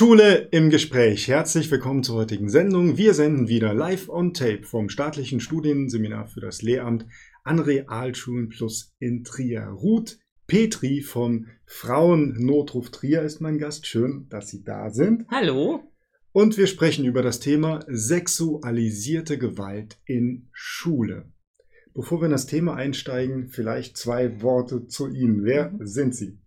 Schule im Gespräch. Herzlich willkommen zur heutigen Sendung. Wir senden wieder live on tape vom staatlichen Studienseminar für das Lehramt an Realschulen Plus in Trier. Ruth Petri vom Frauennotruf Trier ist mein Gast. Schön, dass Sie da sind. Hallo. Und wir sprechen über das Thema sexualisierte Gewalt in Schule. Bevor wir in das Thema einsteigen, vielleicht zwei Worte zu Ihnen. Wer mhm. sind Sie?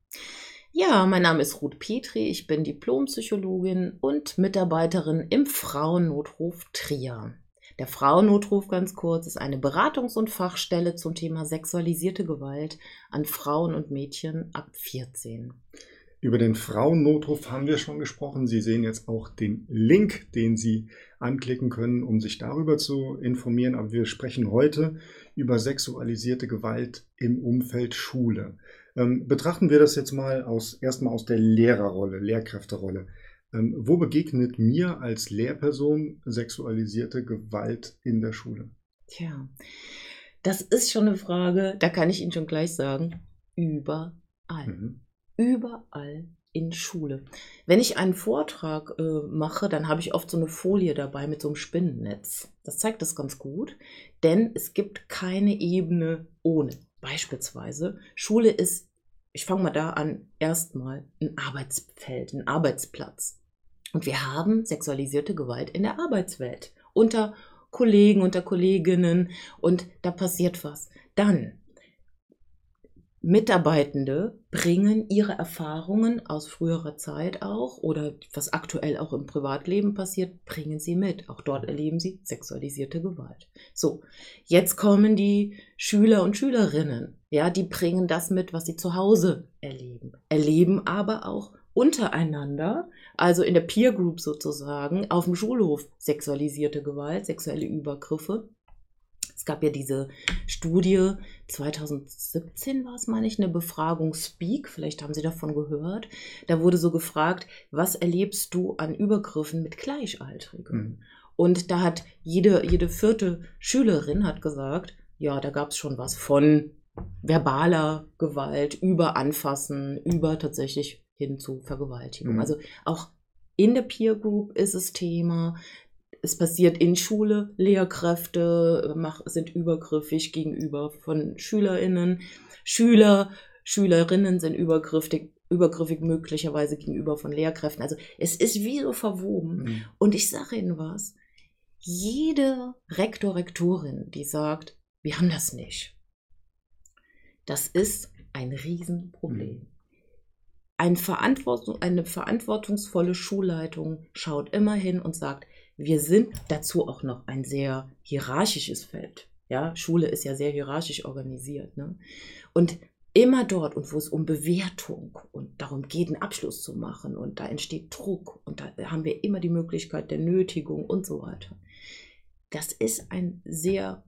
Ja, mein Name ist Ruth Petri, ich bin Diplompsychologin und Mitarbeiterin im Frauennotruf Trier. Der Frauennotruf ganz kurz ist eine Beratungs- und Fachstelle zum Thema sexualisierte Gewalt an Frauen und Mädchen ab 14. Über den Frauennotruf haben wir schon gesprochen. Sie sehen jetzt auch den Link, den Sie anklicken können, um sich darüber zu informieren. Aber wir sprechen heute über sexualisierte Gewalt im Umfeld Schule. Ähm, betrachten wir das jetzt mal aus, erstmal aus der Lehrerrolle, Lehrkräfterolle. Ähm, wo begegnet mir als Lehrperson sexualisierte Gewalt in der Schule? Tja, das ist schon eine Frage, da kann ich Ihnen schon gleich sagen, überall. Mhm. Überall in Schule. Wenn ich einen Vortrag äh, mache, dann habe ich oft so eine Folie dabei mit so einem Spinnennetz. Das zeigt das ganz gut, denn es gibt keine Ebene ohne. Beispielsweise, Schule ist, ich fange mal da an, erstmal ein Arbeitsfeld, ein Arbeitsplatz. Und wir haben sexualisierte Gewalt in der Arbeitswelt unter Kollegen, unter Kolleginnen und da passiert was. Dann Mitarbeitende bringen ihre Erfahrungen aus früherer Zeit auch oder was aktuell auch im Privatleben passiert, bringen sie mit. Auch dort erleben sie sexualisierte Gewalt. So, jetzt kommen die Schüler und Schülerinnen. Ja, die bringen das mit, was sie zu Hause erleben. Erleben aber auch untereinander, also in der Peer Group sozusagen, auf dem Schulhof sexualisierte Gewalt, sexuelle Übergriffe es gab ja diese Studie, 2017 war es, meine ich, eine Befragung Speak, vielleicht haben Sie davon gehört. Da wurde so gefragt, was erlebst du an Übergriffen mit Gleichaltrigen? Mhm. Und da hat jede, jede vierte Schülerin hat gesagt, ja, da gab es schon was von verbaler Gewalt, über Anfassen, über tatsächlich hin zu Vergewaltigung. Mhm. Also auch in der Peer Group ist es Thema es passiert in Schule, Lehrkräfte äh, sind übergriffig gegenüber von SchülerInnen, Schüler, Schülerinnen sind übergriffig, übergriffig möglicherweise gegenüber von Lehrkräften. Also es ist wie so verwoben. Mhm. Und ich sage Ihnen was, jede Rektor, Rektorin, die sagt, wir haben das nicht, das ist ein Riesenproblem. Mhm. Ein Verantwortung, eine verantwortungsvolle Schulleitung schaut immer hin und sagt, wir sind dazu auch noch ein sehr hierarchisches Feld. Ja, Schule ist ja sehr hierarchisch organisiert. Ne? Und immer dort und wo es um Bewertung und darum geht, einen Abschluss zu machen und da entsteht Druck und da haben wir immer die Möglichkeit der Nötigung und so weiter. Das ist ein sehr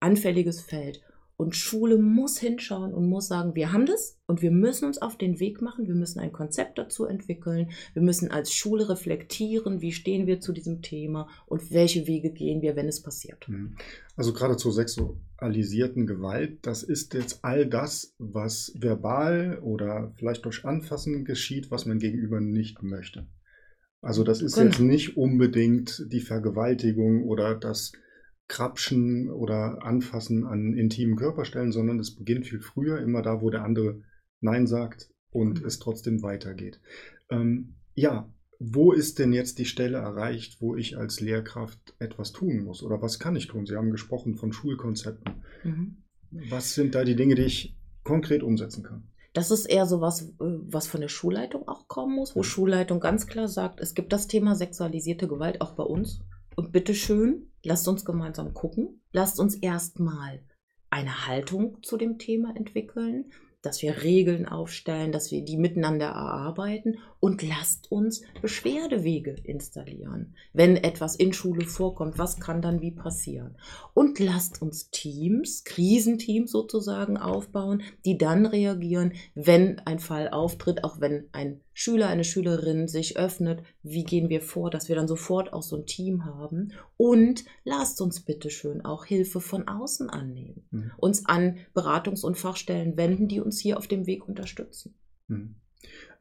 anfälliges Feld und Schule muss hinschauen und muss sagen, wir haben das und wir müssen uns auf den Weg machen, wir müssen ein Konzept dazu entwickeln, wir müssen als Schule reflektieren, wie stehen wir zu diesem Thema und welche Wege gehen wir, wenn es passiert. Mhm. Also gerade zur sexualisierten Gewalt, das ist jetzt all das, was verbal oder vielleicht durch Anfassen geschieht, was man gegenüber nicht möchte. Also das ist genau. jetzt nicht unbedingt die Vergewaltigung oder das Krapschen oder Anfassen an intimen Körperstellen, sondern es beginnt viel früher, immer da, wo der andere Nein sagt und mhm. es trotzdem weitergeht. Ähm, ja, wo ist denn jetzt die Stelle erreicht, wo ich als Lehrkraft etwas tun muss? Oder was kann ich tun? Sie haben gesprochen von Schulkonzepten. Mhm. Was sind da die Dinge, die ich konkret umsetzen kann? Das ist eher so was, äh, was von der Schulleitung auch kommen muss, wo mhm. Schulleitung ganz klar sagt, es gibt das Thema sexualisierte Gewalt auch bei uns. Und bitteschön, lasst uns gemeinsam gucken. Lasst uns erstmal eine Haltung zu dem Thema entwickeln dass wir Regeln aufstellen, dass wir die miteinander erarbeiten und lasst uns Beschwerdewege installieren. Wenn etwas in Schule vorkommt, was kann dann wie passieren? Und lasst uns Teams, Krisenteams sozusagen aufbauen, die dann reagieren, wenn ein Fall auftritt, auch wenn ein Schüler, eine Schülerin sich öffnet, wie gehen wir vor, dass wir dann sofort auch so ein Team haben und lasst uns bitte schön auch Hilfe von außen annehmen, mhm. uns an Beratungs- und Fachstellen wenden, die uns hier auf dem Weg unterstützen. Mhm.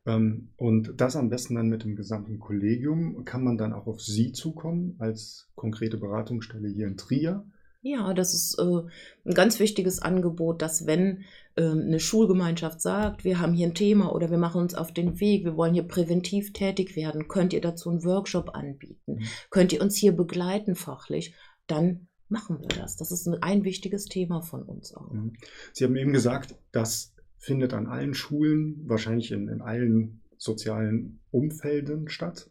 Ähm, und das am besten dann mit dem gesamten Kollegium. Kann man dann auch auf Sie zukommen als konkrete Beratungsstelle hier in Trier? Ja, das ist äh, ein ganz wichtiges Angebot, dass wenn äh, eine Schulgemeinschaft sagt, wir haben hier ein Thema oder wir machen uns auf den Weg, wir wollen hier präventiv tätig werden, könnt ihr dazu einen Workshop anbieten, mhm. könnt ihr uns hier begleiten fachlich, dann machen wir das. Das ist ein, ein wichtiges Thema von uns auch. Mhm. Sie haben eben gesagt, das findet an allen Schulen, wahrscheinlich in, in allen sozialen Umfelden statt.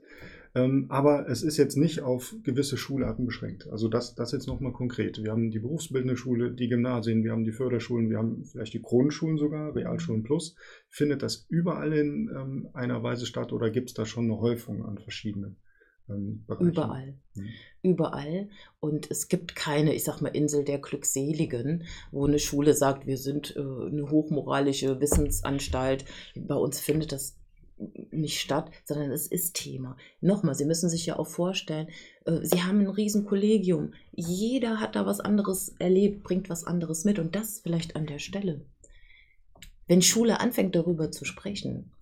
Ähm, aber es ist jetzt nicht auf gewisse Schularten beschränkt. Also das, das jetzt nochmal konkret. Wir haben die berufsbildende Schule, die Gymnasien, wir haben die Förderschulen, wir haben vielleicht die Grundschulen sogar, Realschulen plus. Findet das überall in ähm, einer Weise statt oder gibt es da schon eine Häufung an verschiedenen? Ähm, Überall. Mhm. Überall. Und es gibt keine, ich sag mal, Insel der Glückseligen, wo eine Schule sagt, wir sind äh, eine hochmoralische Wissensanstalt. Bei uns findet das nicht statt, sondern es ist Thema. Nochmal, Sie müssen sich ja auch vorstellen, äh, Sie haben ein Riesenkollegium. Jeder hat da was anderes erlebt, bringt was anderes mit und das vielleicht an der Stelle. Wenn Schule anfängt darüber zu sprechen,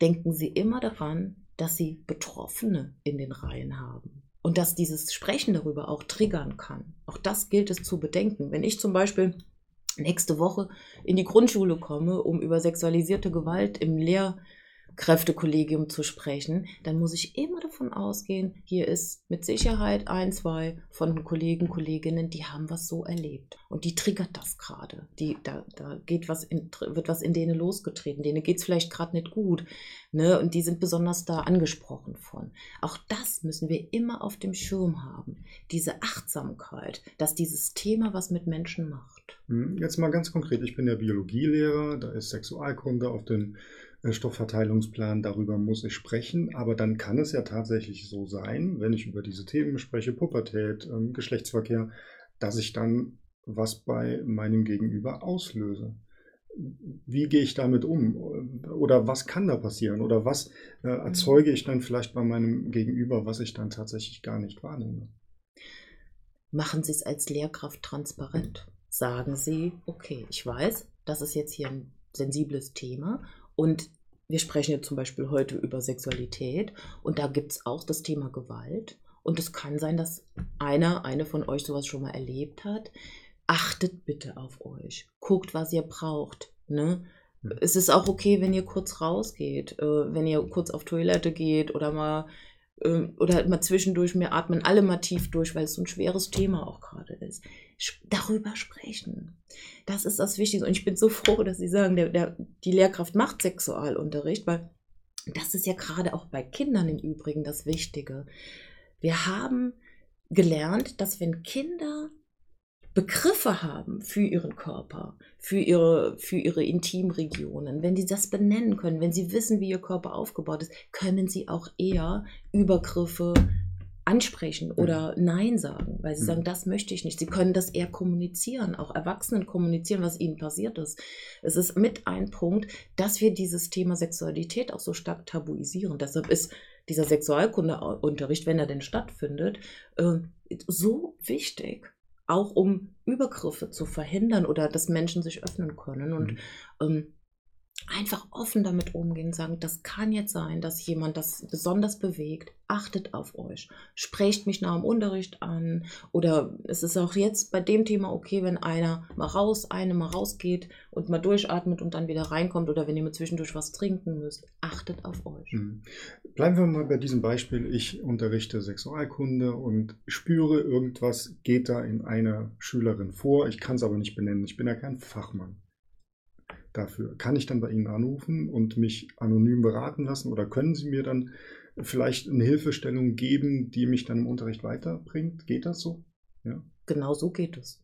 denken Sie immer daran, dass Sie Betroffene in den Reihen haben und dass dieses Sprechen darüber auch triggern kann. Auch das gilt es zu bedenken. Wenn ich zum Beispiel nächste Woche in die Grundschule komme, um über sexualisierte Gewalt im Lehr Kräftekollegium zu sprechen, dann muss ich immer davon ausgehen, hier ist mit Sicherheit ein, zwei von den Kollegen, Kolleginnen, die haben was so erlebt. Und die triggert das gerade. da, da geht was in, wird was in denen losgetreten. Denen geht es vielleicht gerade nicht gut. Ne? Und die sind besonders da angesprochen von. Auch das müssen wir immer auf dem Schirm haben. Diese Achtsamkeit, dass dieses Thema was mit Menschen macht. Hm, jetzt mal ganz konkret, ich bin ja Biologielehrer, da ist Sexualkunde auf den äh, Stoffverteilungsplan, darüber muss ich sprechen. Aber dann kann es ja tatsächlich so sein, wenn ich über diese Themen spreche, Pubertät, ähm, Geschlechtsverkehr, dass ich dann was bei meinem Gegenüber auslöse. Wie gehe ich damit um? Oder was kann da passieren? Oder was äh, erzeuge ich dann vielleicht bei meinem Gegenüber, was ich dann tatsächlich gar nicht wahrnehme? Machen Sie es als Lehrkraft transparent. Sagen Sie, okay, ich weiß, das ist jetzt hier ein sensibles Thema und wir sprechen jetzt zum Beispiel heute über Sexualität und da gibt es auch das Thema Gewalt. Und es kann sein, dass einer, eine von euch sowas schon mal erlebt hat. Achtet bitte auf euch. Guckt, was ihr braucht. Ne? Es ist auch okay, wenn ihr kurz rausgeht, äh, wenn ihr kurz auf Toilette geht oder mal oder mal zwischendurch, wir atmen alle mal tief durch, weil es so ein schweres Thema auch gerade ist darüber sprechen. Das ist das Wichtigste. Und ich bin so froh, dass Sie sagen, der, der, die Lehrkraft macht Sexualunterricht, weil das ist ja gerade auch bei Kindern im Übrigen das Wichtige. Wir haben gelernt, dass wenn Kinder Begriffe haben für ihren Körper, für ihre, für ihre Intimregionen, wenn sie das benennen können, wenn sie wissen, wie ihr Körper aufgebaut ist, können sie auch eher Übergriffe, ansprechen oder. Nein sagen, weil sie sagen, das möchte ich nicht. Sie können das eher kommunizieren, auch Erwachsenen kommunizieren, was ihnen passiert ist. Es ist mit ein Punkt, dass wir dieses Thema Sexualität auch so stark tabuisieren. Deshalb ist dieser Sexualkundeunterricht, wenn er denn stattfindet, äh, so wichtig, auch um Übergriffe zu verhindern oder dass Menschen sich öffnen können. Und mhm. ähm, einfach offen damit umgehen, sagen, das kann jetzt sein, dass jemand das besonders bewegt, achtet auf euch, sprecht mich nach dem Unterricht an. Oder es ist auch jetzt bei dem Thema okay, wenn einer mal raus, eine mal rausgeht und mal durchatmet und dann wieder reinkommt oder wenn ihr mir zwischendurch was trinken müsst, achtet auf euch. Mhm. Bleiben wir mal bei diesem Beispiel, ich unterrichte Sexualkunde und spüre irgendwas geht da in einer Schülerin vor, ich kann es aber nicht benennen, ich bin ja kein Fachmann dafür. Kann ich dann bei Ihnen anrufen und mich anonym beraten lassen oder können Sie mir dann vielleicht eine Hilfestellung geben, die mich dann im Unterricht weiterbringt? Geht das so? Ja. Genau so geht es.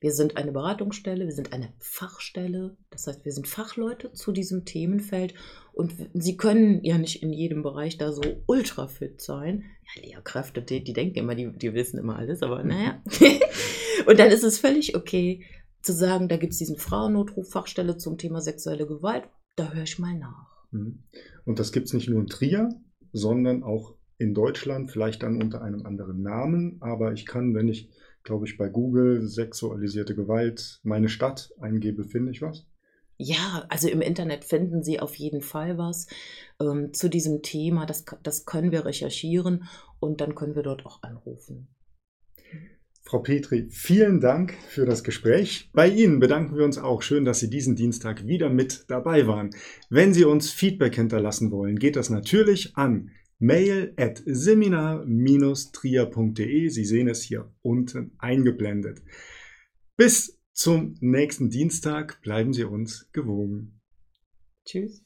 Wir sind eine Beratungsstelle, wir sind eine Fachstelle, das heißt, wir sind Fachleute zu diesem Themenfeld und Sie können ja nicht in jedem Bereich da so ultra fit sein. Ja, Lehrkräfte, die, die denken immer, die, die wissen immer alles, aber naja. und dann ist es völlig okay, zu sagen, da gibt es diesen Frauennotruf, Fachstelle zum Thema sexuelle Gewalt, da höre ich mal nach. Mhm. Und das gibt es nicht nur in Trier, sondern auch in Deutschland, vielleicht dann unter einem anderen Namen, aber ich kann, wenn ich, glaube ich, bei Google sexualisierte Gewalt meine Stadt eingebe, finde ich was. Ja, also im Internet finden Sie auf jeden Fall was ähm, zu diesem Thema. Das, das können wir recherchieren und dann können wir dort auch anrufen. Frau Petri, vielen Dank für das Gespräch. Bei Ihnen bedanken wir uns auch. Schön, dass Sie diesen Dienstag wieder mit dabei waren. Wenn Sie uns Feedback hinterlassen wollen, geht das natürlich an mail at seminar-trier.de. Sie sehen es hier unten eingeblendet. Bis zum nächsten Dienstag bleiben Sie uns gewogen. Tschüss.